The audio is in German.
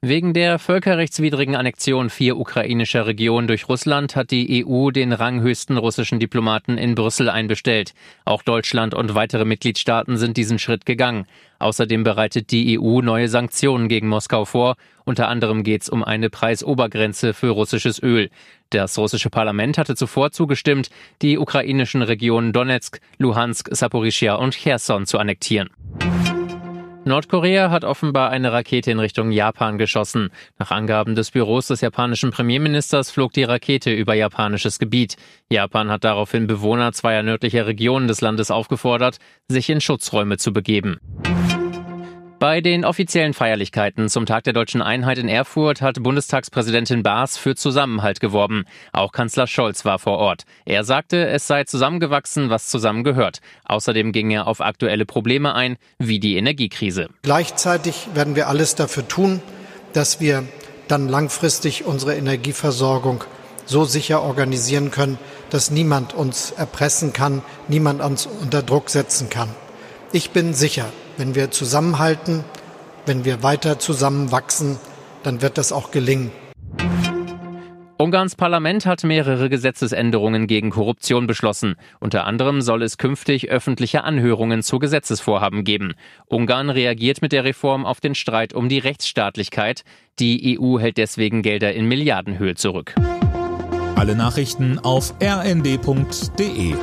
Wegen der völkerrechtswidrigen Annexion vier ukrainischer Regionen durch Russland hat die EU den ranghöchsten russischen Diplomaten in Brüssel einbestellt. Auch Deutschland und weitere Mitgliedstaaten sind diesen Schritt gegangen. Außerdem bereitet die EU neue Sanktionen gegen Moskau vor. Unter anderem geht es um eine Preisobergrenze für russisches Öl. Das russische Parlament hatte zuvor zugestimmt, die ukrainischen Regionen Donetsk, Luhansk, Saporischia und Cherson zu annektieren. Nordkorea hat offenbar eine Rakete in Richtung Japan geschossen. Nach Angaben des Büros des japanischen Premierministers flog die Rakete über japanisches Gebiet. Japan hat daraufhin Bewohner zweier nördlicher Regionen des Landes aufgefordert, sich in Schutzräume zu begeben. Bei den offiziellen Feierlichkeiten zum Tag der deutschen Einheit in Erfurt hat Bundestagspräsidentin Baas für Zusammenhalt geworben. Auch Kanzler Scholz war vor Ort. Er sagte, es sei zusammengewachsen, was zusammengehört. Außerdem ging er auf aktuelle Probleme ein, wie die Energiekrise. Gleichzeitig werden wir alles dafür tun, dass wir dann langfristig unsere Energieversorgung so sicher organisieren können, dass niemand uns erpressen kann, niemand uns unter Druck setzen kann. Ich bin sicher, wenn wir zusammenhalten, wenn wir weiter zusammenwachsen, dann wird das auch gelingen. Ungarns Parlament hat mehrere Gesetzesänderungen gegen Korruption beschlossen. Unter anderem soll es künftig öffentliche Anhörungen zu Gesetzesvorhaben geben. Ungarn reagiert mit der Reform auf den Streit um die Rechtsstaatlichkeit. Die EU hält deswegen Gelder in Milliardenhöhe zurück. Alle Nachrichten auf rnd.de